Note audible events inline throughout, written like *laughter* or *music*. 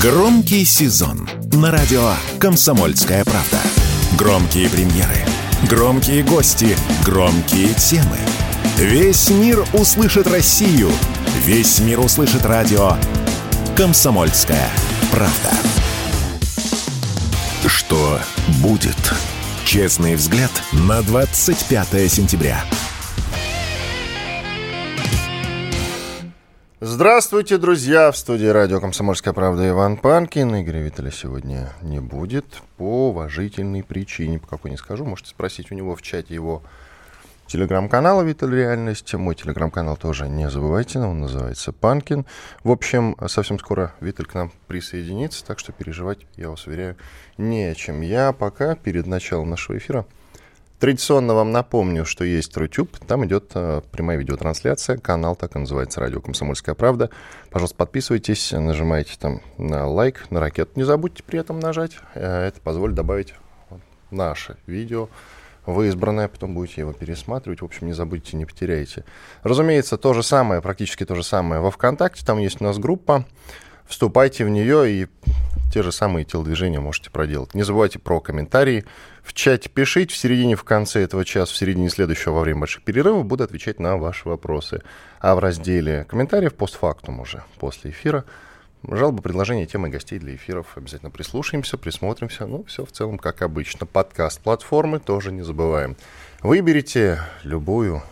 Громкий сезон на радио «Комсомольская правда». Громкие премьеры, громкие гости, громкие темы. Весь мир услышит Россию. Весь мир услышит радио «Комсомольская правда». Что будет? Честный взгляд на 25 сентября. Здравствуйте, друзья! В студии радио «Комсомольская правда» Иван Панкин. Игоря Виталя сегодня не будет по уважительной причине. По какой не скажу, можете спросить у него в чате его телеграм-канала «Виталь Реальность». Мой телеграм-канал тоже не забывайте, он называется «Панкин». В общем, совсем скоро Виталь к нам присоединится, так что переживать, я вас уверяю, не о чем. Я пока перед началом нашего эфира – Традиционно вам напомню, что есть Рутюб, там идет э, прямая видеотрансляция, канал так и называется «Радио Комсомольская правда». Пожалуйста, подписывайтесь, нажимайте там на лайк, на ракету. Не забудьте при этом нажать, э, это позволит добавить наше видео вы избранное, потом будете его пересматривать. В общем, не забудьте, не потеряйте. Разумеется, то же самое, практически то же самое во ВКонтакте. Там есть у нас группа. Вступайте в нее и те же самые телодвижения можете проделать. Не забывайте про комментарии. В чате пишите, в середине, в конце этого часа, в середине следующего, во время больших перерывов, буду отвечать на ваши вопросы. А в разделе комментариев постфактум уже, после эфира, жалобы, предложения, темы гостей для эфиров. Обязательно прислушаемся, присмотримся. Ну, все в целом как обычно. Подкаст платформы тоже не забываем. Выберите любую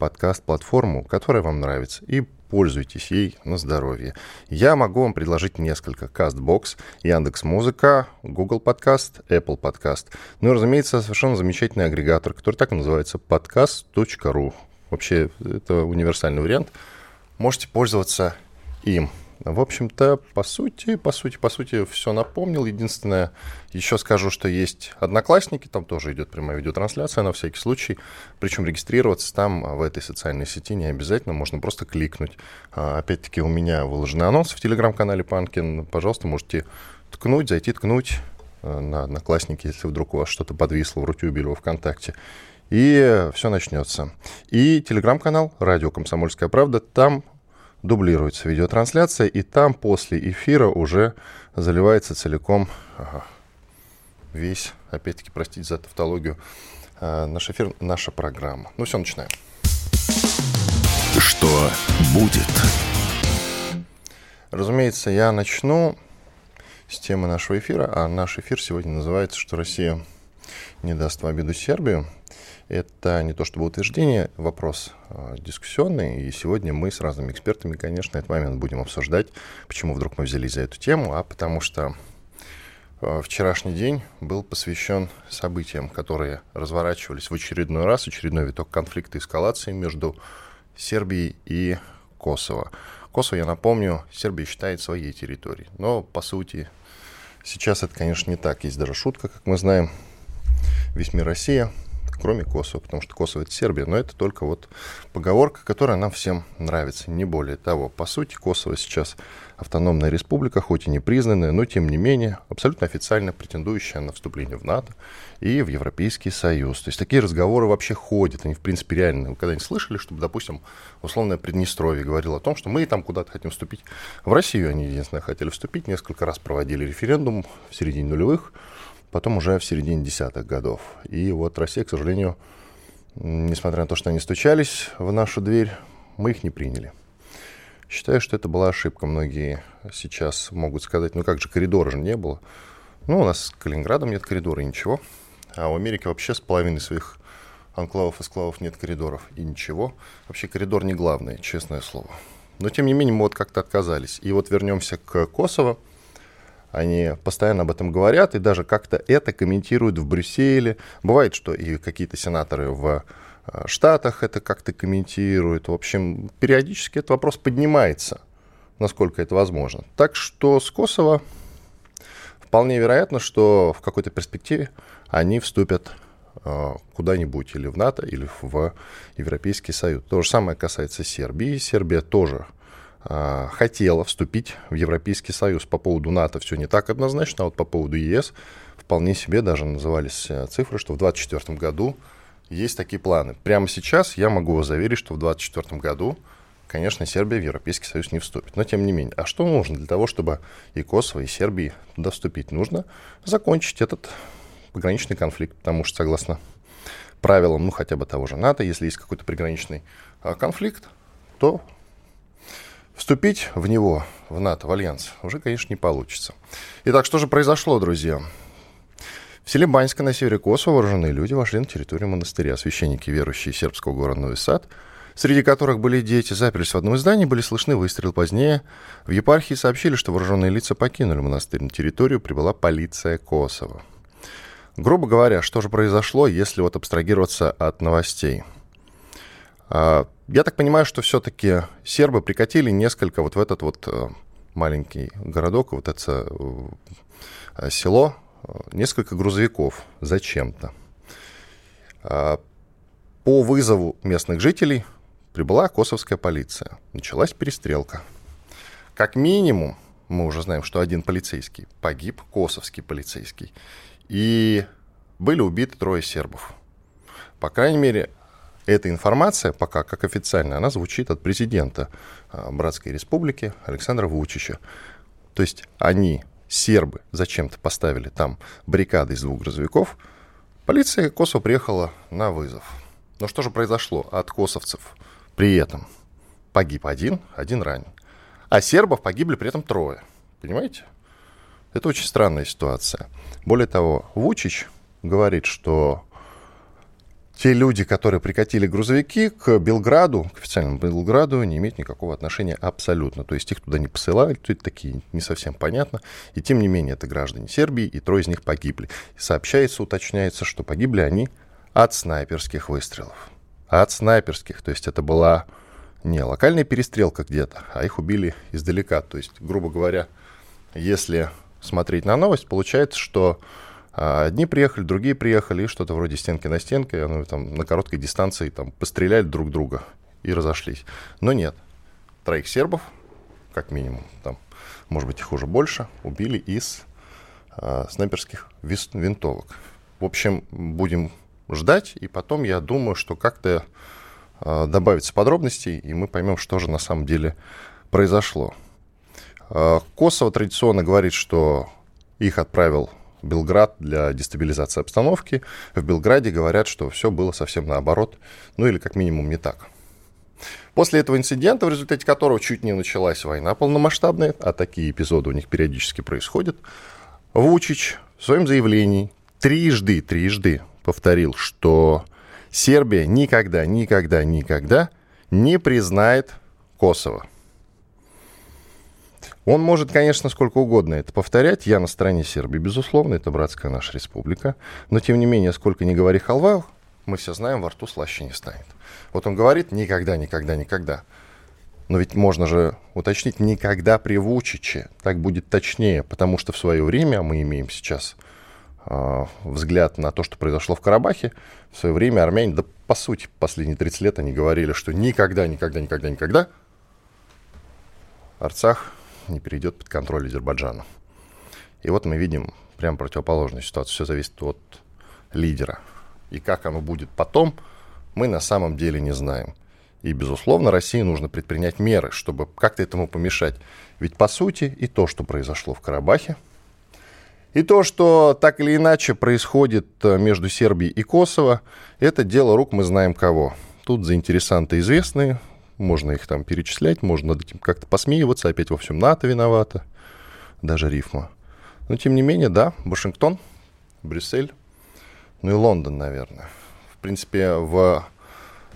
подкаст-платформу, которая вам нравится, и пользуйтесь ей на здоровье. Я могу вам предложить несколько. CastBox, Яндекс.Музыка, Google Podcast, Apple Podcast. Ну и, разумеется, совершенно замечательный агрегатор, который так и называется podcast.ru. Вообще, это универсальный вариант. Можете пользоваться им. В общем-то, по сути, по сути, по сути, все напомнил. Единственное, еще скажу, что есть Одноклассники, там тоже идет прямая видеотрансляция на всякий случай. Причем регистрироваться там а, в этой социальной сети не обязательно, можно просто кликнуть. А, опять-таки, у меня выложены анонсы в телеграм-канале Панкин. Пожалуйста, можете ткнуть, зайти ткнуть а, на Одноклассники, если вдруг у вас что-то подвисло в Рутюбе или ВКонтакте. И все начнется. И телеграм-канал «Радио Комсомольская правда». Там дублируется видеотрансляция, и там после эфира уже заливается целиком весь, опять-таки, простите за тавтологию, э, наш эфир, наша программа. Ну все, начинаем. Что будет? Разумеется, я начну с темы нашего эфира, а наш эфир сегодня называется «Что Россия не даст в обиду Сербию». Это не то чтобы утверждение, вопрос э, дискуссионный. И сегодня мы с разными экспертами, конечно, этот момент будем обсуждать, почему вдруг мы взялись за эту тему, а потому что э, вчерашний день был посвящен событиям, которые разворачивались в очередной раз, очередной виток конфликта и эскалации между Сербией и Косово. Косово, я напомню, Сербия считает своей территорией. Но, по сути, сейчас это, конечно, не так. Есть даже шутка, как мы знаем. Весь мир Россия, кроме Косово, потому что Косово это Сербия, но это только вот поговорка, которая нам всем нравится, не более того. По сути, Косово сейчас автономная республика, хоть и не признанная, но тем не менее абсолютно официально претендующая на вступление в НАТО и в Европейский Союз. То есть такие разговоры вообще ходят, они в принципе реальны. Вы когда-нибудь слышали, чтобы, допустим, условное Приднестровье говорило о том, что мы там куда-то хотим вступить. В Россию они, единственное, хотели вступить, несколько раз проводили референдум в середине нулевых, потом уже в середине десятых годов. И вот Россия, к сожалению, несмотря на то, что они стучались в нашу дверь, мы их не приняли. Считаю, что это была ошибка. Многие сейчас могут сказать, ну как же, коридора же не было. Ну, у нас с Калининградом нет коридора, и ничего. А у Америки вообще с половиной своих анклавов и склавов нет коридоров, и ничего. Вообще коридор не главное, честное слово. Но, тем не менее, мы вот как-то отказались. И вот вернемся к Косово. Они постоянно об этом говорят и даже как-то это комментируют в Брюсселе. Бывает, что и какие-то сенаторы в э, Штатах это как-то комментируют. В общем, периодически этот вопрос поднимается, насколько это возможно. Так что с Косово вполне вероятно, что в какой-то перспективе они вступят э, куда-нибудь или в НАТО, или в Европейский Союз. То же самое касается Сербии. Сербия тоже хотела вступить в Европейский Союз. По поводу НАТО все не так однозначно, а вот по поводу ЕС вполне себе даже назывались э, цифры, что в 2024 году есть такие планы. Прямо сейчас я могу вас заверить, что в 2024 году конечно, Сербия в Европейский Союз не вступит. Но тем не менее. А что нужно для того, чтобы и Косово, и Сербии туда вступить? Нужно закончить этот пограничный конфликт, потому что, согласно правилам, ну, хотя бы того же НАТО, если есть какой-то приграничный а, конфликт, то вступить в него, в НАТО, в Альянс, уже, конечно, не получится. Итак, что же произошло, друзья? В селе Баньска на севере Косово вооруженные люди вошли на территорию монастыря. Священники, верующие сербского города Новый Сад, среди которых были дети, заперлись в одном из зданий, были слышны выстрелы позднее. В епархии сообщили, что вооруженные лица покинули монастырь. На территорию прибыла полиция Косово. Грубо говоря, что же произошло, если вот абстрагироваться от новостей? Я так понимаю, что все-таки сербы прикатили несколько вот в этот вот э, маленький городок, вот это э, село, несколько грузовиков зачем-то. А, по вызову местных жителей прибыла косовская полиция. Началась перестрелка. Как минимум, мы уже знаем, что один полицейский погиб, косовский полицейский, и были убиты трое сербов. По крайней мере, эта информация пока как официальная, она звучит от президента а, Братской Республики Александра Вучича. То есть они сербы зачем-то поставили там баррикады из двух грузовиков, полиция Косово приехала на вызов. Но что же произошло от косовцев? При этом погиб один, один ранен. А сербов погибли при этом трое. Понимаете? Это очень странная ситуация. Более того, Вучич говорит, что те люди, которые прикатили грузовики к Белграду, к официальному Белграду, не имеют никакого отношения абсолютно. То есть их туда не посылают, тут такие не совсем понятно. И тем не менее, это граждане Сербии, и трое из них погибли. И сообщается, уточняется, что погибли они от снайперских выстрелов. От снайперских. То есть это была не локальная перестрелка где-то, а их убили издалека. То есть, грубо говоря, если смотреть на новость, получается, что а одни приехали, другие приехали, и что-то вроде стенки на стенке, ну, там, на короткой дистанции там, постреляли друг друга и разошлись. Но нет. Троих сербов, как минимум, там, может быть, их уже больше, убили из э, снайперских винтовок. В общем, будем ждать, и потом я думаю, что как-то э, добавится подробностей, и мы поймем, что же на самом деле произошло. Э, Косово традиционно говорит, что их отправил Белград для дестабилизации обстановки. В Белграде говорят, что все было совсем наоборот, ну или как минимум не так. После этого инцидента, в результате которого чуть не началась война полномасштабная, а такие эпизоды у них периодически происходят, Вучич в своем заявлении трижды, трижды повторил, что Сербия никогда, никогда, никогда не признает Косово. Он может, конечно, сколько угодно это повторять. Я на стороне Сербии, безусловно, это братская наша республика. Но, тем не менее, сколько ни говори халва, мы все знаем, во рту слаще не станет. Вот он говорит никогда, никогда, никогда. Но ведь можно же уточнить никогда при Вучиче. Так будет точнее, потому что в свое время мы имеем сейчас э, взгляд на то, что произошло в Карабахе. В свое время армяне, да по сути, последние 30 лет они говорили, что никогда, никогда, никогда, никогда Арцах не перейдет под контроль Азербайджана. И вот мы видим прям противоположную ситуацию. Все зависит от лидера. И как оно будет потом, мы на самом деле не знаем. И, безусловно, России нужно предпринять меры, чтобы как-то этому помешать. Ведь, по сути, и то, что произошло в Карабахе, и то, что так или иначе происходит э, между Сербией и Косово, это дело рук мы знаем кого. Тут заинтересанты известные, можно их там перечислять, можно над этим как-то посмеиваться, опять во всем НАТО виновата, даже рифма. Но тем не менее, да, Вашингтон, Брюссель, ну и Лондон, наверное. В принципе, в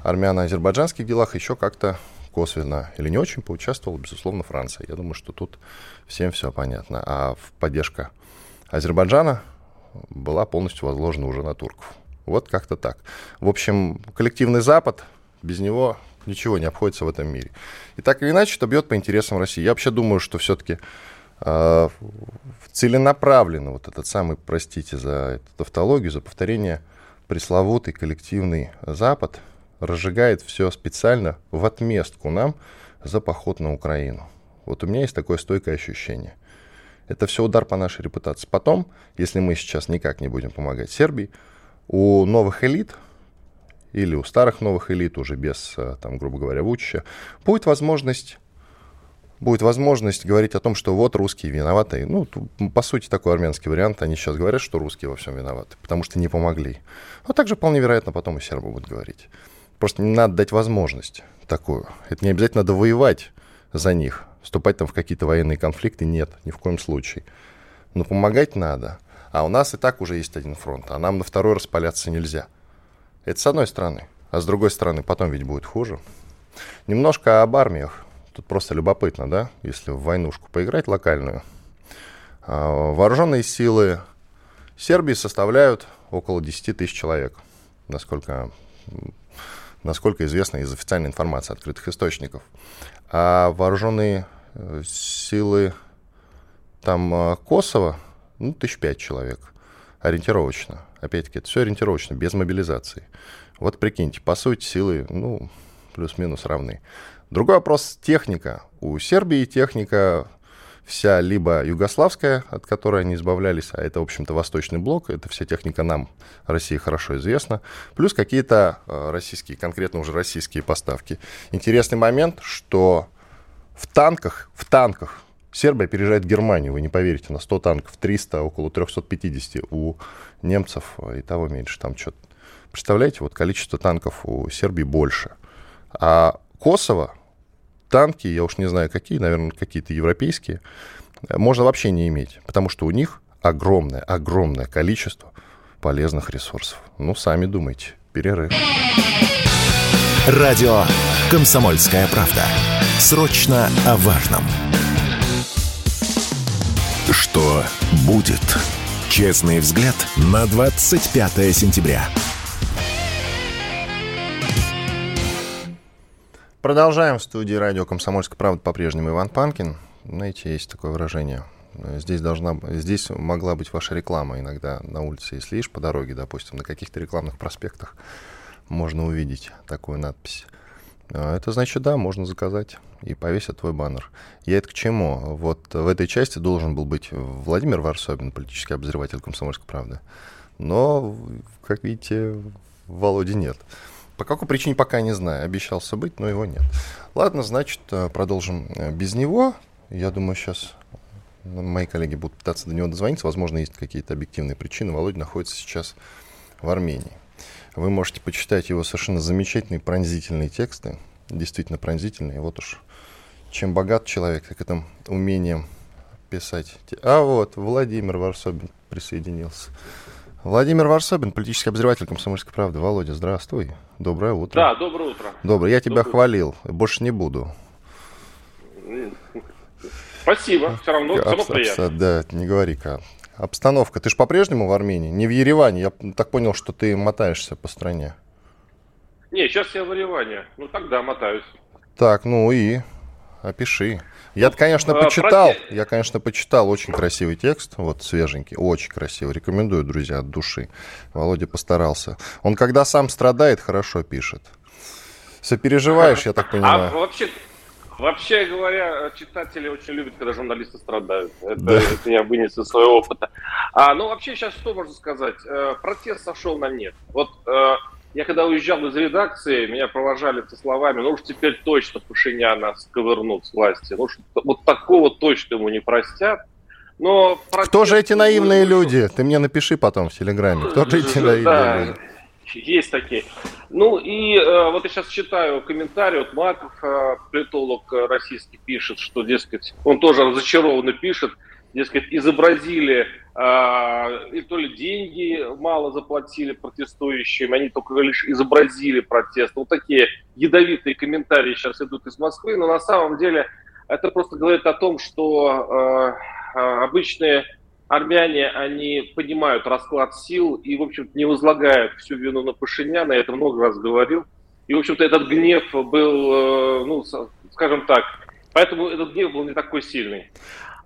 армяно-азербайджанских делах еще как-то косвенно или не очень поучаствовала, безусловно, Франция. Я думаю, что тут всем все понятно. А поддержка Азербайджана была полностью возложена уже на турков. Вот как-то так. В общем, коллективный Запад, без него Ничего не обходится в этом мире. И так или иначе, это бьет по интересам России. Я вообще думаю, что все-таки э, а, целенаправленно вот этот самый, простите за эту тавтологию, за повторение, пресловутый коллективный Запад разжигает все специально в отместку нам за поход на Украину. Вот у меня есть такое стойкое ощущение. Это все удар по нашей репутации. Потом, если мы сейчас никак не будем помогать Сербии, у новых элит или у старых новых элит, уже без, э, там, грубо говоря, Вучича, будет возможность будет возможность говорить о том, что вот русские виноваты. Ну, по сути, такой армянский вариант. Они сейчас говорят, что русские во всем виноваты, потому что не помогли. А также вполне вероятно потом и сербы будут говорить. Просто не надо дать возможность такую. Это не обязательно надо воевать за них, вступать там в какие-то военные конфликты. Нет, ни в коем случае. Но помогать надо. А у нас и так уже есть один фронт, а нам на второй распаляться нельзя. Это с одной стороны. А с другой стороны, потом ведь будет хуже. Немножко об армиях. Тут просто любопытно, да, если в войнушку поиграть локальную. А, вооруженные силы Сербии составляют около 10 тысяч человек, насколько, насколько известно из официальной информации открытых источников. А вооруженные э, силы там э, Косово, ну, тысяч пять человек, ориентировочно. Опять-таки, это все ориентировочно, без мобилизации. Вот прикиньте, по сути, силы, ну, плюс-минус равны. Другой вопрос — техника. У Сербии техника вся либо югославская, от которой они избавлялись, а это, в общем-то, восточный блок, это вся техника нам, России, хорошо известна, плюс какие-то э, российские, конкретно уже российские поставки. Интересный момент, что в танках, в танках Сербия опережает Германию, вы не поверите, на 100 танков 300, около 350 у немцев и того меньше. Там что-то. Представляете, вот количество танков у Сербии больше. А Косово танки, я уж не знаю какие, наверное, какие-то европейские, можно вообще не иметь, потому что у них огромное, огромное количество полезных ресурсов. Ну, сами думайте. Перерыв. Радио «Комсомольская правда». Срочно о важном. Что будет? Честный взгляд на 25 сентября. Продолжаем в студии радио «Комсомольская правда» по-прежнему Иван Панкин. Знаете, есть такое выражение. Здесь, должна, здесь могла быть ваша реклама иногда на улице, если ешь по дороге, допустим, на каких-то рекламных проспектах можно увидеть такую надпись. А, это значит, да, можно заказать и повесить твой баннер. Я это к чему? Вот в этой части должен был быть Владимир Варсобин, политический обозреватель «Комсомольской правды». Но, как видите, Володи нет. По какой причине, пока не знаю. Обещался быть, но его нет. Ладно, значит, э, продолжим э, без него. Я думаю, сейчас э, мои коллеги будут пытаться до него дозвониться. Возможно, есть какие-то объективные причины. Володя находится сейчас в Армении. Вы можете почитать его совершенно замечательные пронзительные тексты. Действительно пронзительные. Вот уж чем богат человек, так это умением писать. А вот, Владимир Варсобин присоединился. Владимир Варсобин, политический обозреватель «Комсомольской правды». Володя, здравствуй. Доброе утро. Да, доброе утро. Доброе. Я тебя доброе. хвалил. Больше не буду. Спасибо. Все равно, все равно приятно. Да, не говори-ка. Обстановка. Ты же по-прежнему в Армении? Не в Ереване. Я так понял, что ты мотаешься по стране. Не, сейчас я в Ереване. Ну, тогда мотаюсь. Так, ну и опиши. Я, конечно, а, почитал, я, конечно, почитал очень красивый текст, вот свеженький, очень красивый. Рекомендую, друзья, от души. Володя постарался. Он, когда сам страдает, хорошо пишет. Сопереживаешь, я так понимаю. А вообще, вообще говоря, читатели очень любят, когда журналисты страдают. Это, да. это я вынес из своего опыта. А, ну, вообще, сейчас что можно сказать? Э, протест сошел на нет. Вот э, я когда уезжал из редакции, меня провожали со словами, ну уж теперь точно Пашиняна сковырнут с власти. Ну, вот такого точно ему не простят. Но Кто же эти наивные люди? Ты мне напиши потом в Телеграме. Кто же *laughs* эти наивные да, люди? Есть такие. Ну и э, вот я сейчас читаю комментарий, вот Маков, э, политолог российский, пишет, что, дескать, он тоже разочарованно пишет, дескать, изобразили а, и то ли деньги мало заплатили протестующим, они только лишь изобразили протест. Вот такие ядовитые комментарии сейчас идут из Москвы, но на самом деле это просто говорит о том, что э, обычные армяне, они понимают расклад сил и, в общем-то, не возлагают всю вину на Пашиняна, я это много раз говорил. И, в общем-то, этот гнев был, э, ну, скажем так, поэтому этот гнев был не такой сильный.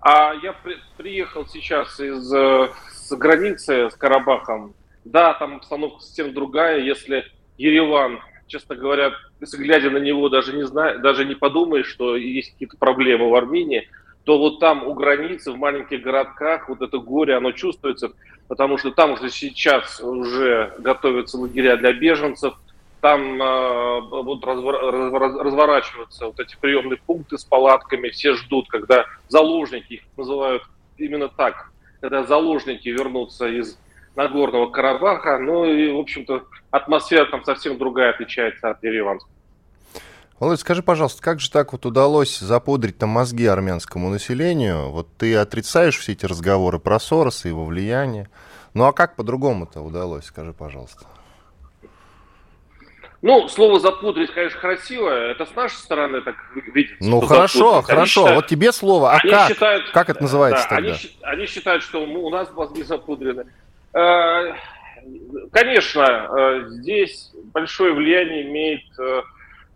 А я при, приехал сейчас из э, с границы с Карабахом. Да, там обстановка совсем другая. Если Ереван, честно говоря, если глядя на него, даже не знаю, даже не подумаешь, что есть какие-то проблемы в Армении, то вот там у границы, в маленьких городках, вот это горе, оно чувствуется, потому что там уже сейчас уже готовятся лагеря для беженцев, там э, будут разворачиваться вот эти приемные пункты с палатками, все ждут, когда заложники, их называют именно так, когда заложники вернутся из Нагорного Карабаха, ну и, в общем-то, атмосфера там совсем другая отличается от Ереванской. Володь, скажи, пожалуйста, как же так вот удалось запудрить там мозги армянскому населению? Вот ты отрицаешь все эти разговоры про Сороса и его влияние. Ну а как по-другому-то удалось, скажи, пожалуйста? Ну, слово запудрить, конечно, красивое. Это с нашей стороны так видится. Ну, хорошо, запудрить. хорошо. Считают, вот тебе слово. А как? Считают, как это называется да, тогда? Они, они считают, что у нас мозги запудрены. Э, конечно, э, здесь большое влияние имеет э,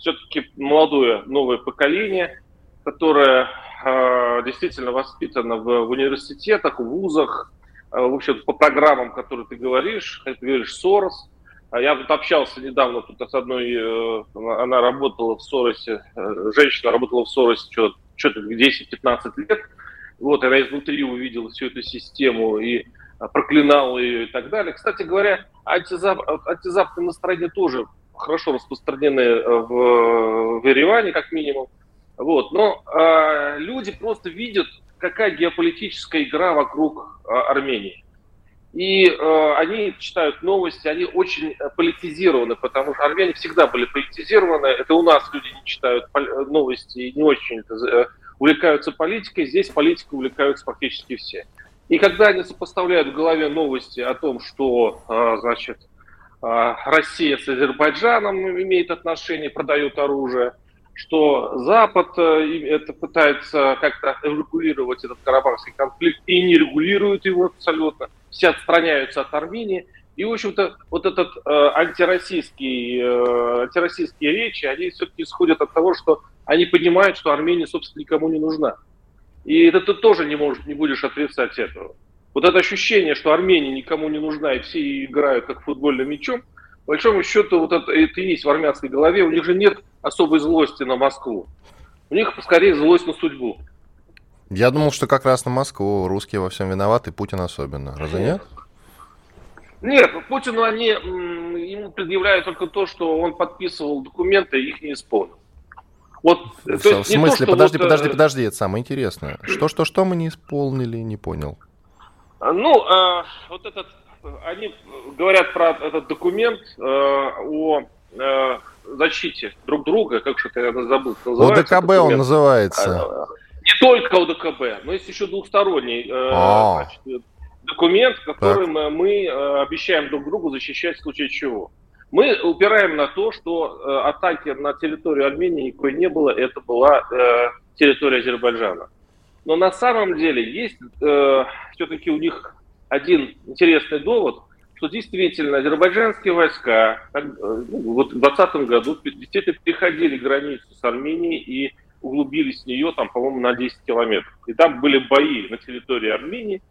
все-таки молодое новое поколение, которое действительно воспитано в университетах, в вузах, в общем, по программам, которые ты говоришь, ты говоришь, Сорос – а я тут общался недавно тут с одной, э, она работала в Соросе, э, женщина работала в Соросе что-то 10-15 лет. Вот, она изнутри увидела всю эту систему и а, проклинала ее и так далее. Кстати говоря, антизап... антизападные настроения тоже хорошо распространены э, в, в Ереване, как минимум. Вот. Но э, люди просто видят, какая геополитическая игра вокруг э, Армении. И э, они читают новости, они очень э, политизированы, потому что армяне всегда были политизированы. Это у нас люди не читают э, новости и не очень э, увлекаются политикой. Здесь политикой увлекаются практически все. И когда они сопоставляют в голове новости о том, что, э, значит, э, Россия с Азербайджаном имеет отношения, продает оружие, что Запад э, это пытается как-то регулировать этот карабахский конфликт и не регулирует его абсолютно – все отстраняются от Армении. И, в общем-то, вот этот э, антироссийский, э, антироссийские речи, они все-таки исходят от того, что они понимают, что Армения, собственно, никому не нужна. И это ты тоже не, можешь, не будешь отрицать этого. Вот это ощущение, что Армения никому не нужна, и все играют как футбольным мячом, по большому счету, вот это, это и есть в армянской голове. У них же нет особой злости на Москву. У них скорее злость на судьбу. Я думал, что как раз на Москву русские во всем виноваты, Путин особенно. Разве нет? Нет, Путину они ему предъявляют только то, что он подписывал документы и их не исполнил. Вот, в, то в смысле? То, подожди, вот, подожди, э, подожди, это самое интересное. Что, что, что мы не исполнили, не понял. Ну, э, вот этот, они говорят про этот документ э, о э, защите друг друга, как же это забыл. ОДКБ он называется. А, не только ОДКБ, но есть еще двухсторонний э, а. значит, документ, которым так. мы обещаем друг другу защищать в случае чего. Мы упираем на то, что атаки на территорию Армении никакой не было, это была территория Азербайджана. Но на самом деле есть э, все-таки у них один интересный довод, что действительно азербайджанские войска э, ну, вот в 2020 году действительно переходили границу с Арменией и углубились в нее, там, по-моему, на 10 километров. И там были бои на территории Армении,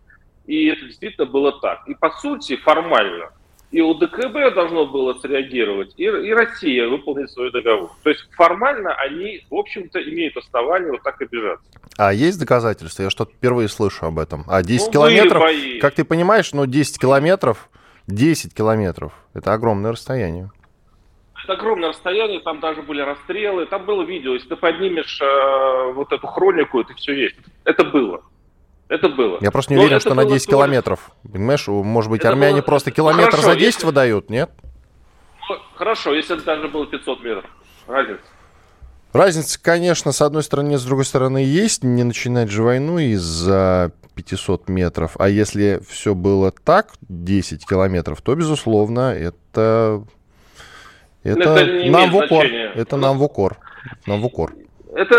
и это действительно было так. И по сути, формально, и УДКБ должно было среагировать, и, и Россия выполнить свой договор. То есть формально они, в общем-то, имеют основание вот так обижаться. А есть доказательства? Я что-то впервые слышу об этом. А 10 ну, километров, как ты понимаешь, ну 10 километров, 10 километров, это огромное расстояние. Это огромное расстояние, там даже были расстрелы, там было видео. Если ты поднимешь э, вот эту хронику, это все есть. Это было. Это было. Я просто не Но уверен, что на 10 тоже... километров. Понимаешь, может быть, это армяне было... просто километр хорошо, за 10 если... выдают, нет? Ну, хорошо, если это даже было 500 метров. Разница. Разница, конечно, с одной стороны, с другой стороны, есть. Не начинать же войну из-за 500 метров. А если все было так, 10 километров, то, безусловно, это это, это нам в укор. Это нам в укор. Нам в укор. Это,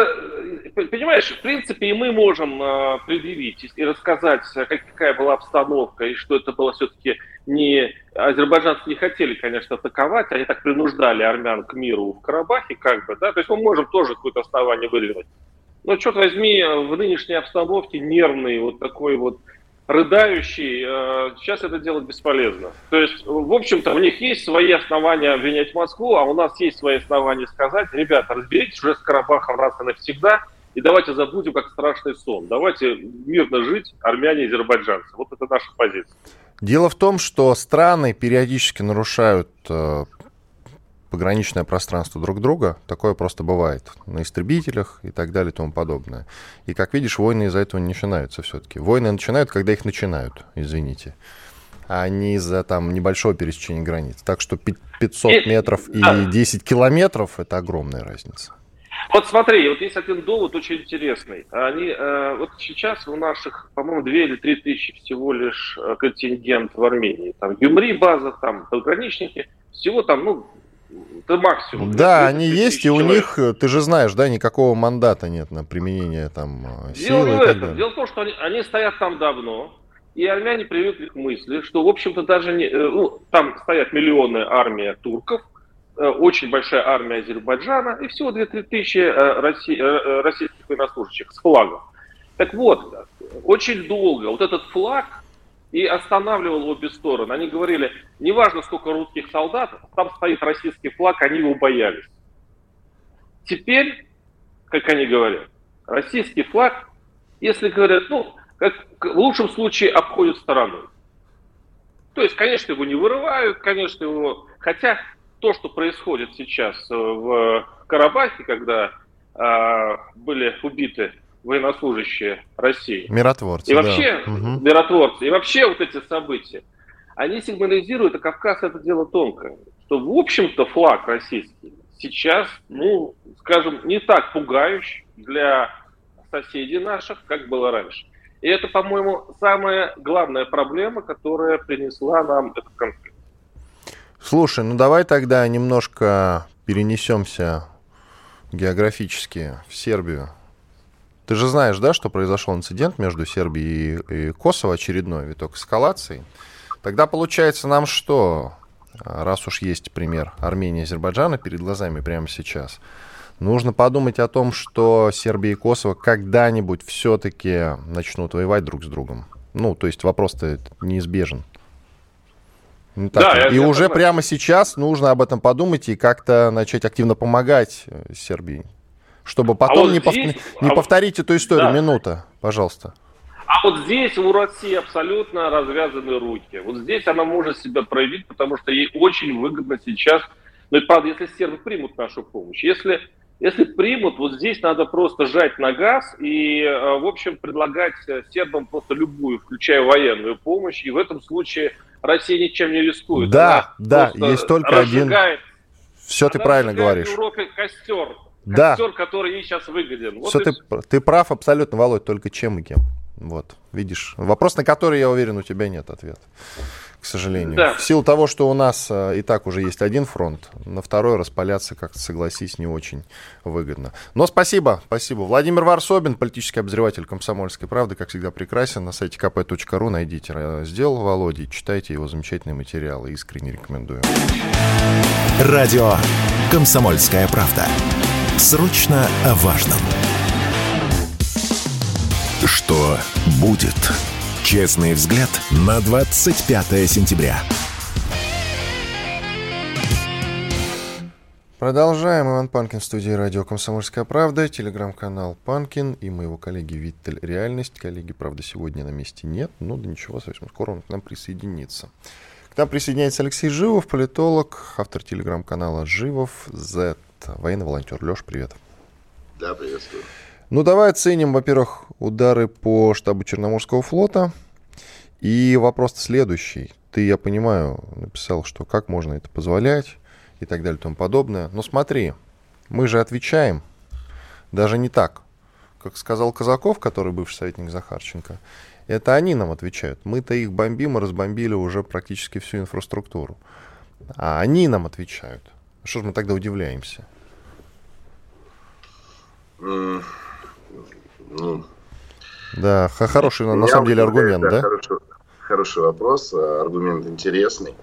понимаешь, в принципе, и мы можем э, предъявить и рассказать, какая была обстановка, и что это было все-таки не... Азербайджанцы не хотели, конечно, атаковать, они так принуждали армян к миру в Карабахе, как бы, да, то есть мы можем тоже какое-то основание выдвинуть. Но, черт возьми, в нынешней обстановке нервный вот такой вот рыдающий, сейчас это делать бесполезно. То есть, в общем-то, у них есть свои основания обвинять Москву, а у нас есть свои основания сказать, ребята, разберитесь уже с Карабахом раз и навсегда, и давайте забудем как страшный сон. Давайте мирно жить, армяне и азербайджанцы. Вот это наша позиция. Дело в том, что страны периодически нарушают э, пограничное пространство друг друга. Такое просто бывает на истребителях и так далее и тому подобное. И, как видишь, войны из-за этого не начинаются все-таки. Войны начинают, когда их начинают, извините а не из-за там небольшого пересечения границ. Так что 500 метров и 10 километров – это огромная разница. Вот смотри, вот есть один довод очень интересный. Они, э, вот сейчас у наших, по-моему, 2 или 3 тысячи всего лишь э, контингент в Армении. Там Юмри база, там пограничники. Всего там, ну, это максимум. Да, они есть, и у них, э, ты же знаешь, да, никакого мандата нет на применение там э, силы. Дело в этом. Дело в том, что они, они стоят там давно, и армяне привыкли к мысли, что, в общем-то, даже не, ну, там стоят миллионы армия турков, очень большая армия Азербайджана и всего 2-3 тысячи э, э, российских военнослужащих с флагом. Так вот, очень долго вот этот флаг и останавливал обе стороны. Они говорили, неважно сколько русских солдат, там стоит российский флаг, они его боялись. Теперь, как они говорят, российский флаг, если говорят, ну, как в лучшем случае обходят стороной. То есть, конечно, его не вырывают, конечно, его... Хотя то, что происходит сейчас э, в Карабахе, когда э, были убиты военнослужащие России. Миротворцы. И вообще, да. миротворцы. И вообще вот эти события, они сигнализируют, а Кавказ это дело тонкое, что, в общем-то, флаг российский сейчас, ну, скажем, не так пугающий для соседей наших, как было раньше. И это, по-моему, самая главная проблема, которая принесла нам этот конфликт. Слушай, ну давай тогда немножко перенесемся географически в Сербию. Ты же знаешь, да, что произошел инцидент между Сербией и Косово, очередной виток эскалации. Тогда получается нам что, раз уж есть пример Армении и Азербайджана перед глазами прямо сейчас, нужно подумать о том, что Сербия и Косово когда-нибудь все-таки начнут воевать друг с другом. Ну, то есть вопрос-то неизбежен. Ну, так, да, и я, уже я прямо сейчас нужно об этом подумать и как-то начать активно помогать э, Сербии. Чтобы а потом а вот не, здесь, пов... не а повторить эту историю. Да. Минута, пожалуйста. А вот здесь у России абсолютно развязаны руки. Вот здесь она может себя проявить, потому что ей очень выгодно сейчас. Ну и правда, если сербы примут нашу помощь. Если, если примут, вот здесь надо просто жать на газ и, э, в общем, предлагать э, сербам просто любую, включая военную помощь. И в этом случае Россия ничем не рискует. Да, Она да, есть только один. Все ты правильно говоришь. Европе костер. Да. Костер, который ей сейчас выгоден. Вот Все ты, ты прав абсолютно, Володь, только чем и кем. Вот, видишь. Вопрос, на который, я уверен, у тебя нет ответа к сожалению. Да. В силу того, что у нас э, и так уже есть один фронт, на второй распаляться, как-то, согласись, не очень выгодно. Но спасибо, спасибо. Владимир Варсобин, политический обозреватель «Комсомольской правды», как всегда, прекрасен. На сайте kp.ru найдите. Э, сделал Володя, читайте его замечательные материалы. Искренне рекомендую. Радио «Комсомольская правда». Срочно о важном. Что будет? Честный взгляд на 25 сентября. Продолжаем. Иван Панкин в студии радио «Комсомольская правда», телеграм-канал «Панкин» и моего коллеги Виттель «Реальность». Коллеги, правда, сегодня на месте нет, но да ничего, совсем скоро он к нам присоединится. К нам присоединяется Алексей Живов, политолог, автор телеграм-канала «Живов Z», военный волонтер. Леш, привет. Да, приветствую. Ну, давай оценим, во-первых, удары по штабу Черноморского флота. И вопрос следующий. Ты, я понимаю, написал, что как можно это позволять и так далее и тому подобное. Но смотри, мы же отвечаем даже не так. Как сказал Казаков, который бывший советник Захарченко, это они нам отвечают. Мы-то их бомбим и разбомбили уже практически всю инфраструктуру. А они нам отвечают. Что же мы тогда удивляемся? Ну, да, хороший, на, на самом деле, аргумент, да? Хороший, хороший вопрос, а, аргумент интересный.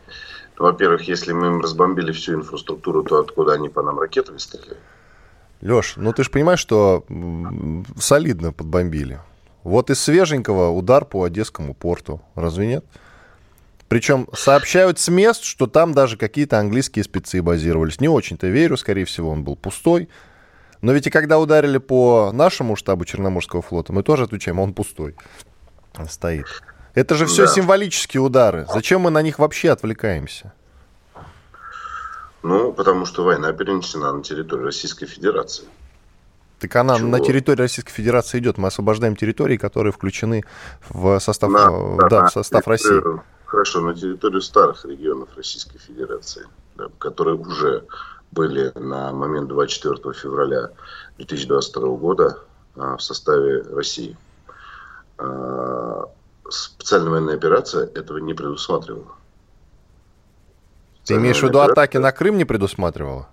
Во-первых, если мы им разбомбили всю инфраструктуру, то откуда они по нам ракетами стреляют? Леш, ну ты же понимаешь, что солидно подбомбили. Вот из свеженького удар по Одесскому порту. Разве нет? Причем сообщают с мест, что там даже какие-то английские спецы базировались. Не очень-то верю, скорее всего, он был пустой. Но ведь и когда ударили по нашему штабу Черноморского флота, мы тоже отвечаем, он пустой стоит. Это же все да. символические удары. Зачем мы на них вообще отвлекаемся? Ну, потому что война перенесена на территорию Российской Федерации. Так она Чего? на территории Российской Федерации идет. Мы освобождаем территории, которые включены в состав, на, да, да, в состав России. Хорошо, на территорию старых регионов Российской Федерации, да, которые уже были на момент 24 февраля 2022 года а, в составе России. А, специальная военная операция этого не предусматривала. Ты имеешь в виду атаки на Крым не предусматривала?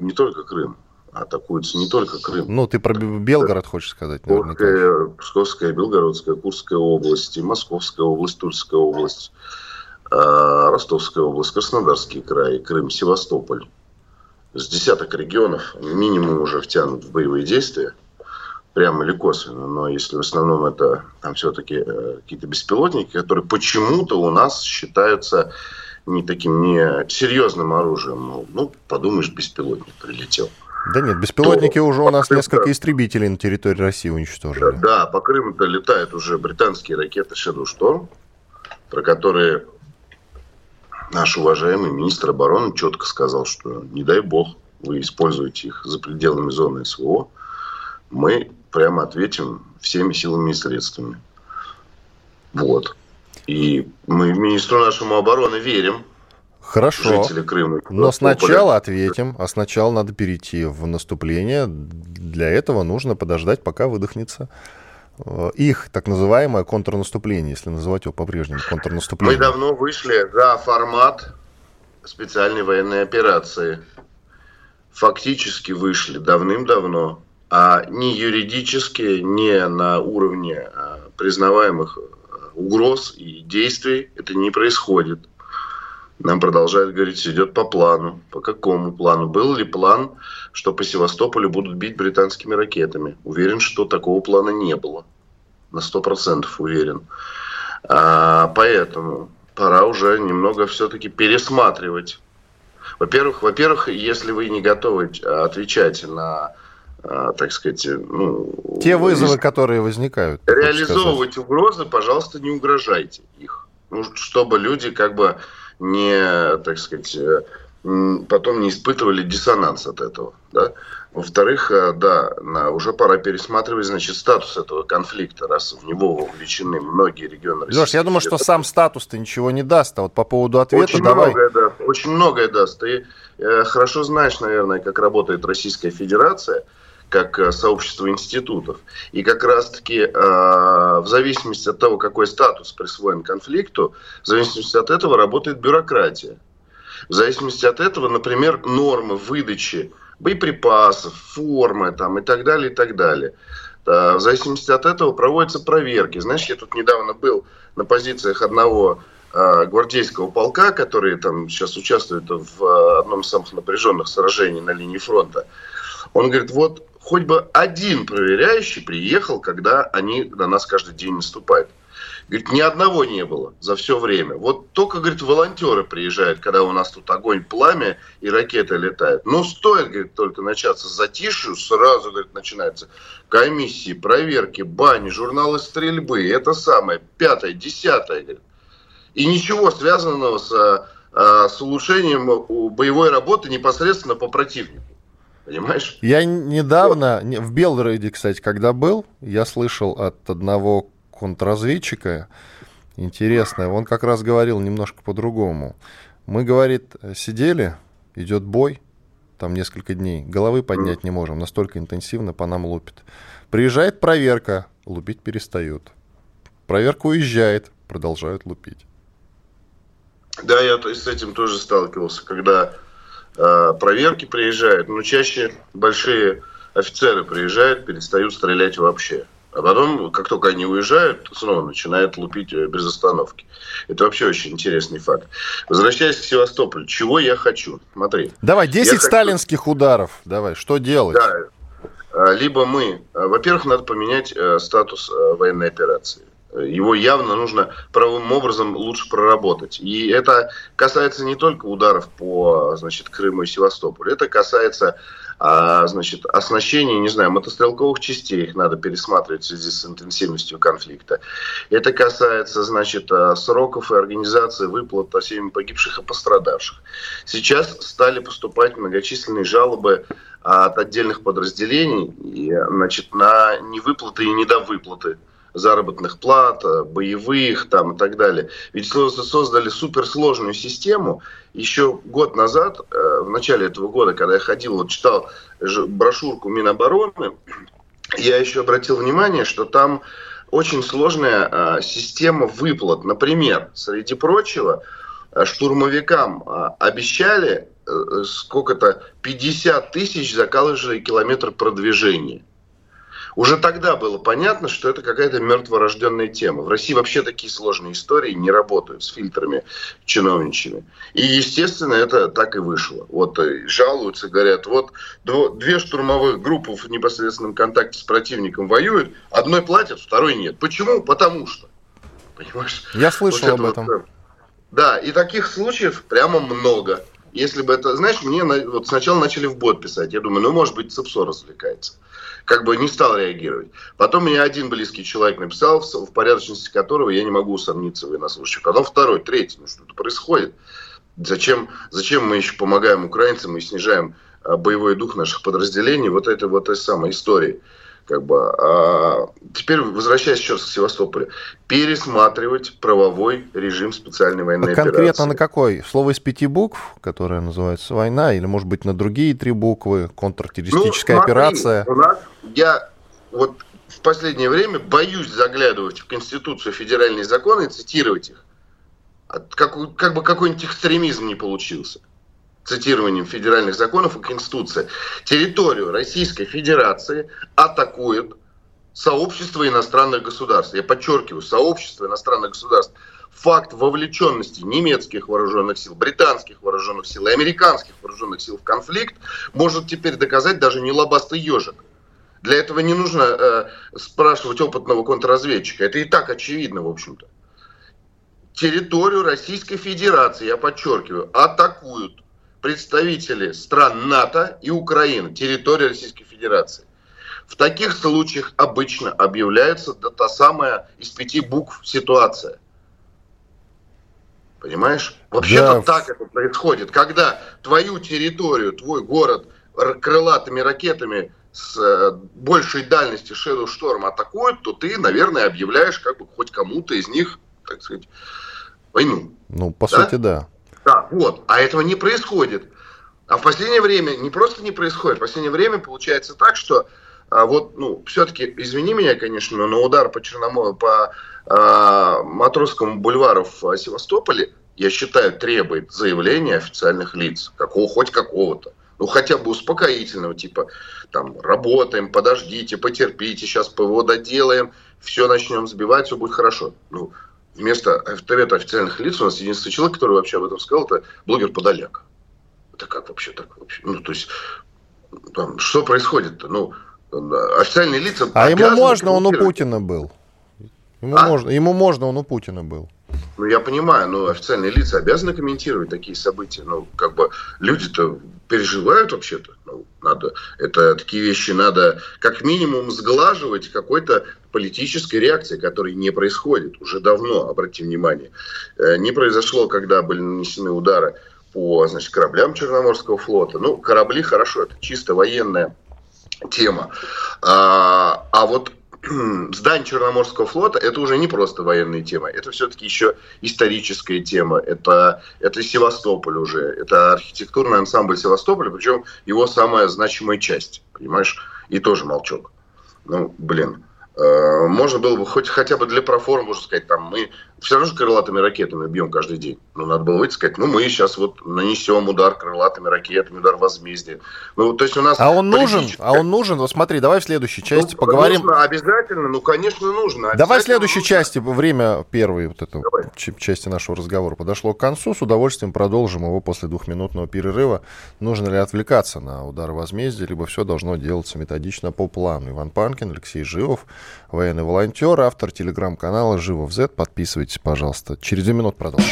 Не только Крым. Атакуется не только Крым. Ну, ты про Белгород хочешь сказать, Курская, Псковская, Белгородская, Курская область, Московская область, Тульская область, а, Ростовская область, Краснодарский край, Крым, Севастополь. С десяток регионов минимум уже втянут в боевые действия – прямо или косвенно, но если в основном это там все-таки э, какие-то беспилотники, которые почему-то у нас считаются не таким не серьезным оружием. Ну, ну подумаешь, беспилотник прилетел. Да нет, беспилотники то уже у нас несколько истребителей на территории России уничтожили. Да, да по Крыму-то летают уже британские ракеты Shadow Storm, про которые наш уважаемый министр обороны четко сказал, что не дай бог вы используете их за пределами зоны СВО, мы прямо ответим всеми силами и средствами. Вот. И мы министру нашему обороны верим. Хорошо. Жители Крыма. Но сначала ответим, а сначала надо перейти в наступление. Для этого нужно подождать, пока выдохнется их так называемое контрнаступление, если называть его по-прежнему контрнаступлением. Мы давно вышли за формат специальной военной операции. Фактически вышли давным-давно а ни юридически, ни на уровне а, признаваемых а, угроз и действий это не происходит. Нам продолжают говорить, идет по плану. По какому плану? Был ли план, что по Севастополю будут бить британскими ракетами? Уверен, что такого плана не было. На сто процентов уверен. А, поэтому пора уже немного все-таки пересматривать. Во-первых, во-первых, если вы не готовы отвечать на а, так сказать, ну, те вызовы, которые возникают. Реализовывать угрозы, пожалуйста, не угрожайте их, ну, чтобы люди как бы не, так сказать, э, потом не испытывали диссонанс от этого, да. Во-вторых, э, да, уже пора пересматривать, значит, статус этого конфликта, раз в него вовлечены многие регионы России. Леш, я думаю, что сам статус-то ничего не даст, а вот по поводу ответа очень давай. Многое даст, очень многое даст. Ты э, хорошо знаешь, наверное, как работает Российская Федерация – как э, сообщество институтов. И как раз-таки э, в зависимости от того, какой статус присвоен конфликту, в зависимости от этого работает бюрократия. В зависимости от этого, например, нормы выдачи боеприпасов, формы там, и так далее, и так далее. В зависимости от этого проводятся проверки. Знаешь, я тут недавно был на позициях одного э, гвардейского полка, который там сейчас участвует в одном из самых напряженных сражений на линии фронта. Он говорит, вот хоть бы один проверяющий приехал, когда они на нас каждый день наступают. Говорит, ни одного не было за все время. Вот только, говорит, волонтеры приезжают, когда у нас тут огонь, пламя и ракеты летают. Но стоит, говорит, только начаться затишью, сразу, говорит, начинается комиссии, проверки, бани, журналы стрельбы. Это самое, пятое, десятое, говорит. И ничего связанного с, а, с улучшением боевой работы непосредственно по противнику. Понимаешь? Я недавно, в Белгороде, кстати, когда был, я слышал от одного контрразведчика, интересное, он как раз говорил немножко по-другому. Мы, говорит, сидели, идет бой, там несколько дней, головы поднять не можем, настолько интенсивно по нам лупит. Приезжает проверка, лупить перестают. Проверка уезжает, продолжают лупить. Да, я с этим тоже сталкивался, когда проверки приезжают, но чаще большие офицеры приезжают, перестают стрелять вообще. А потом, как только они уезжают, снова начинают лупить э, без остановки. Это вообще очень интересный факт. Возвращаясь к Севастополю, чего я хочу? Смотри. Давай, 10 я сталинских хочу... ударов. Давай, что делать? Да. Э, либо мы, во-первых, надо поменять статус военной операции его явно нужно правым образом лучше проработать. И это касается не только ударов по значит, Крыму и Севастополю, это касается а, значит, оснащение, не знаю, мотострелковых частей, их надо пересматривать в связи с интенсивностью конфликта. Это касается, значит, а, сроков и организации выплат по семьям погибших и пострадавших. Сейчас стали поступать многочисленные жалобы от отдельных подразделений значит, на невыплаты и недовыплаты заработных плат, э, боевых там и так далее. Ведь создали суперсложную систему. Еще год назад, э, в начале этого года, когда я ходил, вот читал брошюрку Минобороны, я еще обратил внимание, что там очень сложная э, система выплат. Например, среди прочего, штурмовикам обещали сколько-то 50 тысяч за каждый километр продвижения. Уже тогда было понятно, что это какая-то мертворожденная тема. В России вообще такие сложные истории не работают с фильтрами чиновничьими. И, естественно, это так и вышло. Вот э, жалуются, говорят, вот две штурмовых группы в непосредственном контакте с противником воюют, одной платят, второй нет. Почему? Потому что. Понимаешь? Я слышал вот об этом. Вот, да, и таких случаев прямо много. Если бы это, знаешь, мне вот сначала начали в бот писать. Я думаю, ну, может быть, ЦИПСО развлекается как бы не стал реагировать. Потом мне один близкий человек написал, в порядочности которого я не могу усомниться в военнослужащих. Потом второй, третий, ну что-то происходит. Зачем, зачем мы еще помогаем украинцам и снижаем а, боевой дух наших подразделений? Вот это вот этой самой истории. Как бы, а теперь, возвращаясь еще раз к Севастополю, пересматривать правовой режим специальной военной а конкретно операции. на какой? Слово из пяти букв, которое называется война, или, может быть, на другие три буквы, контртеррористическая ну, смотри, операция? У нас, я вот в последнее время боюсь заглядывать в Конституцию федеральные законы и цитировать их. Как, как бы какой-нибудь экстремизм не получился цитированием федеральных законов и Конституции, территорию Российской Федерации атакует сообщество иностранных государств. Я подчеркиваю, сообщество иностранных государств. Факт вовлеченности немецких вооруженных сил, британских вооруженных сил и американских вооруженных сил в конфликт может теперь доказать даже не лобастый ежик. Для этого не нужно э, спрашивать опытного контрразведчика. Это и так очевидно, в общем-то. Территорию Российской Федерации, я подчеркиваю, атакуют представители стран НАТО и Украины, территории Российской Федерации. В таких случаях обычно объявляется та самая из пяти букв ситуация. Понимаешь? Вообще-то да. так это происходит. Когда твою территорию, твой город крылатыми ракетами с э, большей дальности Shadow Storm атакуют, то ты, наверное, объявляешь как бы хоть кому-то из них, так сказать, войну. Ну, по да? сути, да. Да, вот. А этого не происходит. А в последнее время не просто не происходит, в последнее время получается так, что а, вот, ну, все-таки, извини меня, конечно, но удар по Черномору, по а, Матросскому бульвару в Севастополе, я считаю, требует заявления официальных лиц, какого, хоть какого-то. Ну, хотя бы успокоительного, типа, там, работаем, подождите, потерпите, сейчас ПВО доделаем, все начнем сбивать, все будет хорошо. Ну, вместо авторитета официальных лиц у нас единственный человек, который вообще об этом сказал, это блогер Подоляк. Это как вообще так вообще? Ну, то есть, там, что происходит-то? Ну, официальные лица... А ему можно, он у Путина был. Ему, а? можно, ему можно, он у Путина был. Ну, я понимаю, но официальные лица обязаны комментировать такие события. Ну, как бы люди-то переживают вообще-то. Ну, надо, это такие вещи надо как минимум сглаживать какой-то политической реакции, которой не происходит уже давно, обратите внимание. Э, не произошло, когда были нанесены удары по значит, кораблям Черноморского флота. Ну, корабли хорошо, это чисто военная тема. А, а вот *clears throat* здание Черноморского флота это уже не просто военная тема, это все-таки еще историческая тема. Это, это Севастополь уже, это архитектурный ансамбль Севастополя, причем его самая значимая часть, понимаешь? И тоже молчок. Ну, блин. Э, можно было бы хоть хотя бы для проформы, можно сказать, там мы все равно же крылатыми ракетами бьем каждый день. Ну, надо было выйти сказать, ну, мы сейчас вот нанесем удар крылатыми ракетами, удар возмездия. Ну, то есть у нас... А он нужен? А он нужен? Вот смотри, давай в следующей ну, части ну, поговорим. Нужно, обязательно, ну, конечно, нужно. Давай в следующей нужно. части, время первой вот этой давай. части нашего разговора подошло к концу. С удовольствием продолжим его после двухминутного перерыва. Нужно ли отвлекаться на удар возмездия, либо все должно делаться методично по плану. Иван Панкин, Алексей Живов, военный волонтер, автор телеграм-канала Живов Z. Подписывайтесь, пожалуйста. Через две минуты продолжим.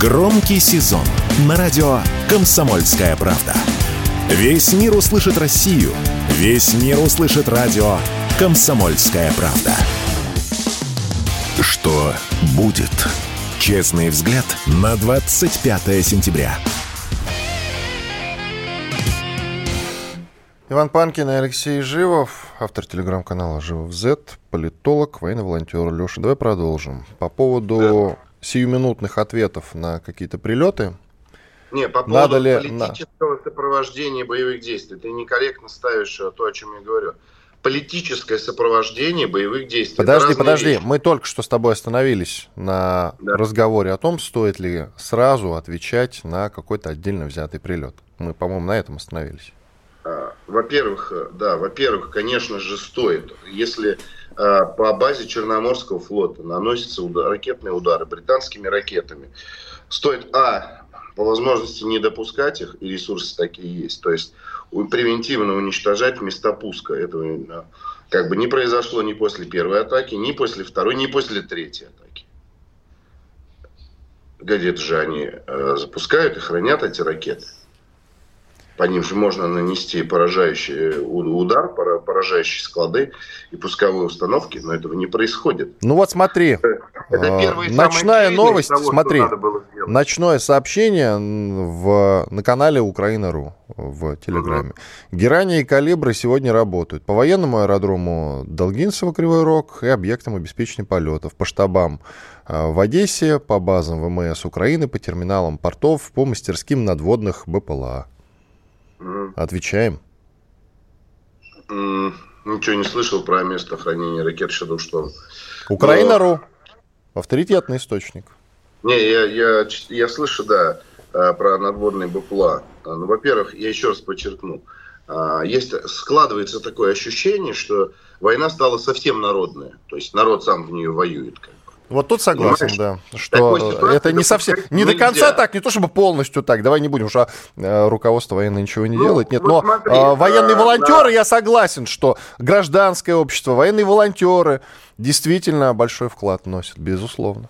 Громкий сезон на радио «Комсомольская правда». Весь мир услышит Россию. Весь мир услышит радио «Комсомольская правда». Что будет? Честный взгляд на 25 сентября. Иван Панкин и Алексей Живов, автор телеграм-канала Живов Z, политолог, военный волонтер. Леша, давай продолжим. По поводу да. сиюминутных ответов на какие-то прилеты. Не, по поводу Надо ли... политического на... сопровождения боевых действий. Ты некорректно ставишь то, о чем я говорю. Политическое сопровождение боевых действий. Подожди, подожди. Вещи. Мы только что с тобой остановились на да. разговоре о том, стоит ли сразу отвечать на какой-то отдельно взятый прилет. Мы, по-моему, на этом остановились. А, во-первых, э, да, во-первых, конечно же, стоит. Если а, по базе Черноморского флота наносятся удар, ракетные удары британскими ракетами, стоит, а, по возможности не допускать их, и ресурсы такие есть, то есть превентивно уничтожать места пуска. Этого как бы не произошло ни после первой атаки, ни после второй, ни после третьей атаки. Где-то же они э, запускают и хранят эти ракеты по ним же можно нанести поражающий удар, поражающие склады и пусковые установки, но этого не происходит. Ну вот смотри, это а, первый ночная новость, того, смотри, ночное сообщение в, на канале Украина.ру в Телеграме. Угу. Герани и Калибры сегодня работают по военному аэродрому Долгинцево, Кривой Рог и объектам обеспечения полетов, по штабам в Одессе, по базам ВМС Украины, по терминалам портов, по мастерским надводных БПЛА. Отвечаем. Ничего не слышал про место хранения ракет Storm. Украина.ру. Но... Авторитетный источник. Не, я, я, я слышу, да, а, про надводные БПЛА. А, ну, во-первых, я еще раз подчеркну. А, есть, складывается такое ощущение, что война стала совсем народная. То есть народ сам в нее воюет. Как вот тут согласен, Понимаешь? да, что это не совсем, не нельзя. до конца так, не то чтобы полностью так, давай не будем, что э, руководство военное ничего не ну, делает, нет, но смотри, э, военные а, волонтеры, да. я согласен, что гражданское общество, военные волонтеры действительно большой вклад носят, безусловно.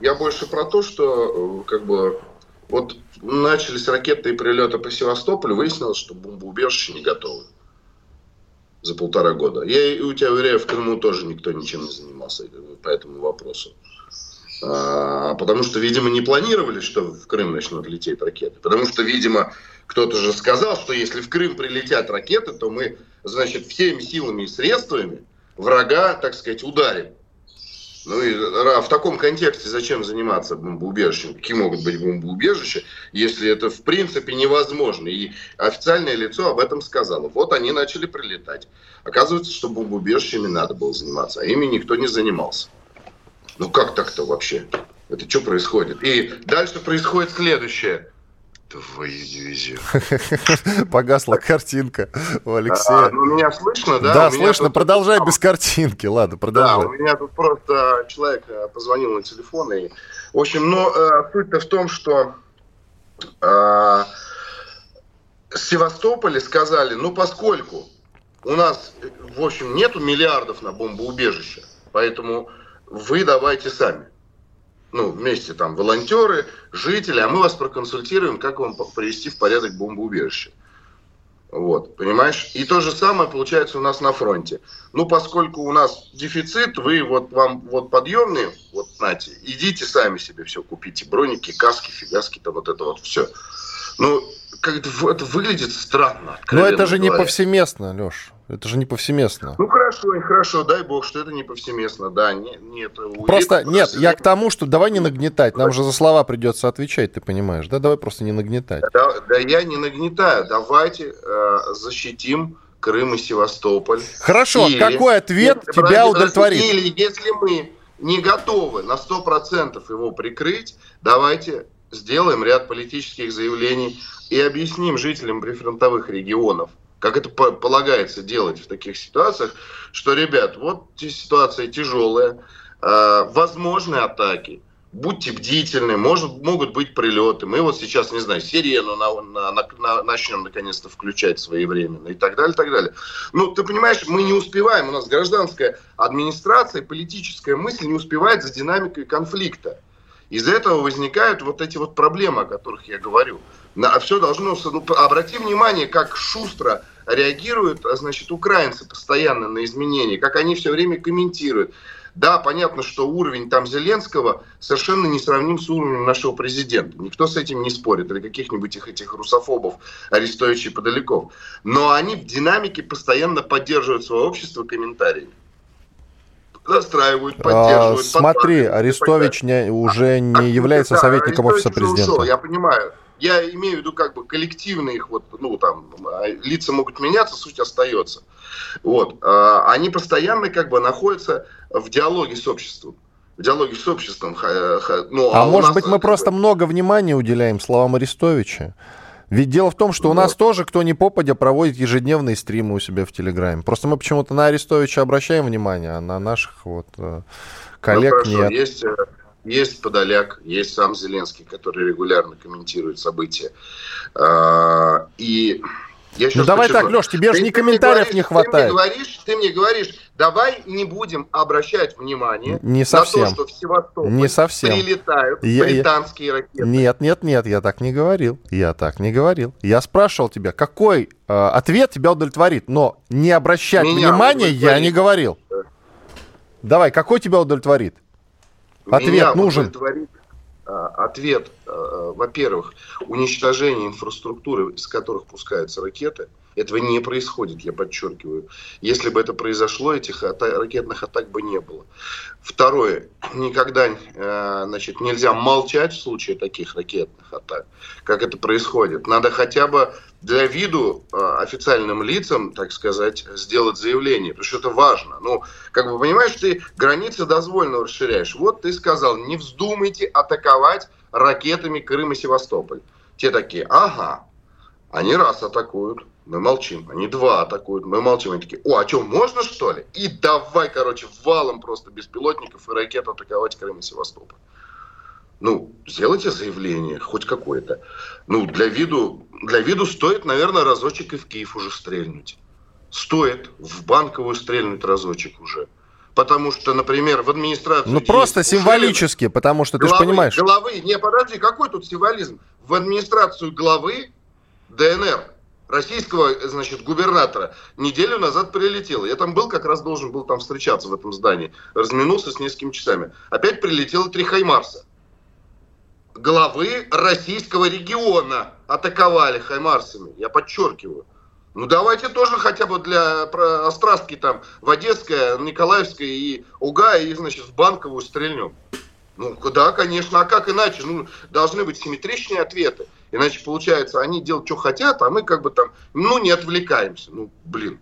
Я больше про то, что э, как бы вот начались ракетные прилеты по Севастополю, выяснилось, что бомбоубежище не готовы за полтора года. Я и у тебя уверяю, в Крыму тоже никто ничем не занимался по этому вопросу. А, потому что, видимо, не планировали, что в Крым начнут лететь ракеты. Потому что, видимо, кто-то же сказал, что если в Крым прилетят ракеты, то мы, значит, всеми силами и средствами врага, так сказать, ударим. Ну и в таком контексте зачем заниматься бомбоубежищем? Какие могут быть бомбоубежища, если это в принципе невозможно? И официальное лицо об этом сказало. Вот они начали прилетать. Оказывается, что бомбоубежищами надо было заниматься, а ими никто не занимался. Ну как так-то вообще? Это что происходит? И дальше происходит следующее. Твою дивизию. *laughs* Погасла картинка у Алексея. А, ну, меня слышно, да? Да, слышно. Тут... Продолжай без картинки. Ладно, продолжай. Да, у меня тут просто человек э, позвонил на телефон. И... В общем, но э, суть-то в том, что э, с Севастополя сказали, ну, поскольку у нас, в общем, нету миллиардов на бомбоубежище, поэтому вы давайте сами ну, вместе там волонтеры, жители, а мы вас проконсультируем, как вам привести в порядок бомбоубежище. Вот, понимаешь? И то же самое получается у нас на фронте. Ну, поскольку у нас дефицит, вы вот вам вот подъемные, вот знаете, идите сами себе все купите, броники, каски, фигаски, там вот это вот все. Ну, как это, это выглядит странно. Но это же говоря. не повсеместно, Леш. Это же не повсеместно. Ну хорошо, хорошо, дай бог, что это не повсеместно, да, не, нет. Просто нет, я к тому, что давай не нагнетать, нам же за слова придется отвечать, ты понимаешь, да? Давай просто не нагнетать. Да, да я не нагнетаю, давайте э, защитим Крым и Севастополь. Хорошо, или, какой ответ или, тебя удовлетворит? Или если мы не готовы на 100% его прикрыть, давайте сделаем ряд политических заявлений и объясним жителям прифронтовых регионов, как это полагается делать в таких ситуациях, что, ребят, вот ситуация тяжелая, возможны атаки, будьте бдительны, может, могут быть прилеты. Мы вот сейчас, не знаю, сирену на, на, на, на, начнем наконец-то включать своевременно и так далее, и так далее. Ну, ты понимаешь, мы не успеваем, у нас гражданская администрация, политическая мысль не успевает за динамикой конфликта. Из-за этого возникают вот эти вот проблемы, о которых я говорю. На, все должно... Ну, обрати внимание, как шустро реагируют, значит, украинцы постоянно на изменения, как они все время комментируют. Да, понятно, что уровень там Зеленского совершенно не сравним с уровнем нашего президента. Никто с этим не спорит. Или каких-нибудь их, этих русофобов, арестующих подаляков. Но они в динамике постоянно поддерживают свое общество комментариями настраивают, а, поддерживают. А, смотри, Арестович не, уже не а, является да, советником офиса президента. Ушел, я понимаю. Я имею в виду как бы коллективные их вот, ну там, а, лица могут меняться, суть остается. Вот. А, они постоянно как бы находятся в диалоге с обществом в диалоге с обществом. Ну, а, а может быть, мы просто много внимания уделяем словам Арестовича? Ведь дело в том, что у нас тоже, кто не попадя, проводит ежедневные стримы у себя в Телеграме. Просто мы почему-то на Арестовича обращаем внимание, а на наших вот э, коллег ну, хорошо. нет. Есть, э, есть Подоляк, есть сам Зеленский, который регулярно комментирует события. А, и я ну давай так, Леш, тебе же ни комментариев говоришь, не хватает. Ты мне, говоришь, ты мне говоришь, давай не будем обращать внимание не совсем. на то, что в Севастополь не совсем. прилетают я, британские я... ракеты. Нет, нет, нет, я так не говорил. Я так не говорил. Я спрашивал тебя, какой э, ответ тебя удовлетворит, но не обращать Меня внимания я не говорил. Давай, какой тебя удовлетворит? Ответ Меня нужен. А, ответ, а, во-первых, уничтожение инфраструктуры, из которых пускаются ракеты, этого не происходит, я подчеркиваю. Если бы это произошло, этих ата- ракетных атак бы не было. Второе, никогда э, значит, нельзя молчать в случае таких ракетных атак, как это происходит. Надо хотя бы для виду э, официальным лицам, так сказать, сделать заявление, потому что это важно. Ну, как бы понимаешь, ты границы дозвольно расширяешь. Вот ты сказал, не вздумайте атаковать ракетами Крым и Севастополь. Те такие, ага, они раз атакуют, мы молчим. Они два атакуют, мы молчим. Они такие, о, а что, можно что ли? И давай, короче, валом просто беспилотников и ракет атаковать Крым и Севастополь. Ну, сделайте заявление, хоть какое-то. Ну, для виду, для виду стоит, наверное, разочек и в Киев уже стрельнуть. Стоит в банковую стрельнуть разочек уже. Потому что, например, в администрацию... Ну, просто символически, потому что ты же понимаешь... Главы, не, подожди, какой тут символизм? В администрацию главы ДНР российского, значит, губернатора неделю назад прилетел. Я там был, как раз должен был там встречаться в этом здании. Разминулся с несколькими часами. Опять прилетело три Хаймарса главы российского региона атаковали хаймарсами. Я подчеркиваю. Ну давайте тоже хотя бы для Острастки там в Одесское, Николаевское и Уга и, значит, в Банковую стрельнем. Ну да, конечно, а как иначе? Ну, должны быть симметричные ответы. Иначе, получается, они делают, что хотят, а мы как бы там, ну, не отвлекаемся. Ну, блин.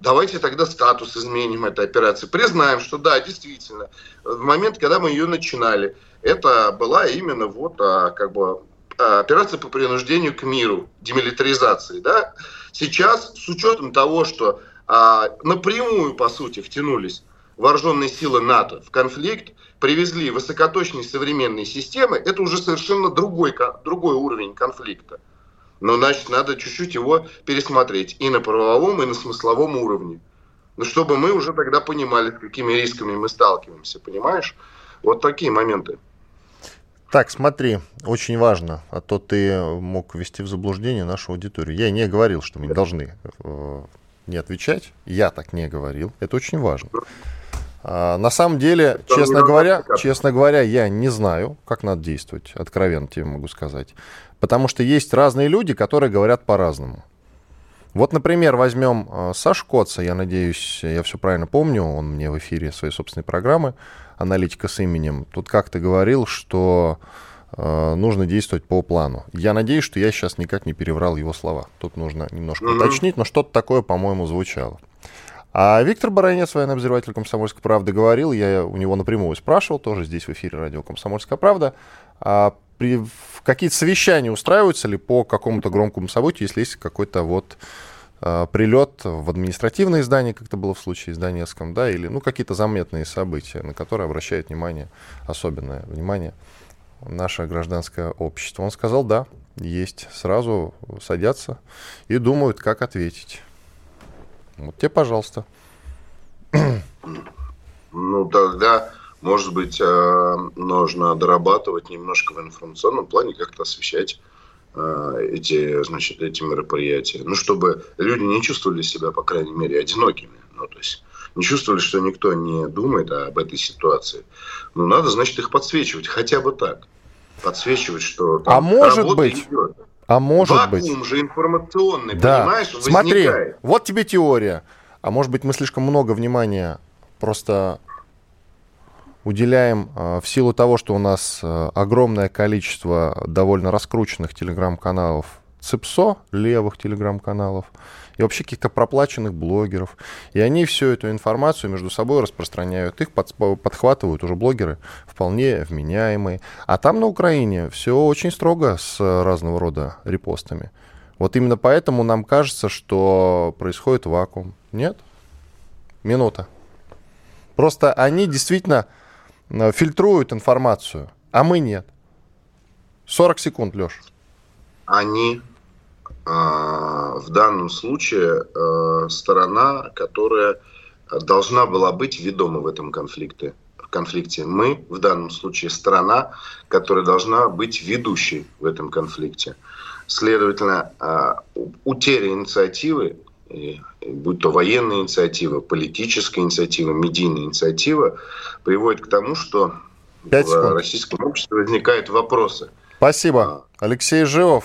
Давайте тогда статус изменим этой операции. Признаем, что да, действительно, в момент, когда мы ее начинали, это была именно вот а, как бы а, операция по принуждению к миру, демилитаризации. Да? Сейчас, с учетом того, что а, напрямую, по сути, втянулись вооруженные силы НАТО в конфликт, привезли высокоточные современные системы, это уже совершенно другой, другой уровень конфликта. Но, значит, надо чуть-чуть его пересмотреть и на правовом, и на смысловом уровне. Ну, чтобы мы уже тогда понимали, с какими рисками мы сталкиваемся, понимаешь? Вот такие моменты. Так, смотри, очень важно, а то ты мог ввести в заблуждение нашу аудиторию. Я не говорил, что мы не должны э, не отвечать. Я так не говорил. Это очень важно. А, на самом деле, Это честно говоря, честно говоря, я не знаю, как надо действовать. Откровенно тебе могу сказать. Потому что есть разные люди, которые говорят по-разному. Вот, например, возьмем э, Саш Коца, я надеюсь, я все правильно помню, он мне в эфире своей собственной программы аналитика с именем, тут как-то говорил, что э, нужно действовать по плану. Я надеюсь, что я сейчас никак не переврал его слова. Тут нужно немножко mm-hmm. уточнить, но что-то такое, по-моему, звучало. А Виктор Баранец, военный обозреватель «Комсомольской правды», говорил, я у него напрямую спрашивал, тоже здесь в эфире радио «Комсомольская правда», а при, какие-то совещания устраиваются ли по какому-то громкому событию, если есть какой-то вот э, прилет в административное здание, как это было в случае с Донецком, да, или ну, какие-то заметные события, на которые обращает внимание, особенное внимание наше гражданское общество. Он сказал, да, есть, сразу садятся и думают, как ответить. Вот тебе, пожалуйста. Ну, тогда Может быть, э, нужно дорабатывать немножко в информационном плане, как-то освещать э, эти, значит, эти мероприятия. Ну, чтобы люди не чувствовали себя, по крайней мере, одинокими. Ну, то есть не чувствовали, что никто не думает об этой ситуации. Ну, надо, значит, их подсвечивать, хотя бы так. Подсвечивать, что там а может быть, идет. А может Вакуум быть. Вакуум же информационный, да. понимаешь, Смотри, вот тебе теория. А может быть, мы слишком много внимания просто уделяем э, в силу того, что у нас э, огромное количество довольно раскрученных телеграм-каналов ЦИПСО, левых телеграм-каналов, и вообще каких-то проплаченных блогеров. И они всю эту информацию между собой распространяют. Их под, подхватывают уже блогеры вполне вменяемые. А там на Украине все очень строго с разного рода репостами. Вот именно поэтому нам кажется, что происходит вакуум. Нет? Минута. Просто они действительно э, фильтруют информацию, а мы нет. 40 секунд, Леш. Они в данном случае а, сторона, которая должна была быть ведома в этом конфликте. В конфликте. Мы в данном случае сторона, которая должна быть ведущей в этом конфликте. Следовательно, а, утеря инициативы, будь то военная инициатива, политическая инициатива, медийная инициатива, приводит к тому, что в российском обществе возникают вопросы. Спасибо. Алексей Живов.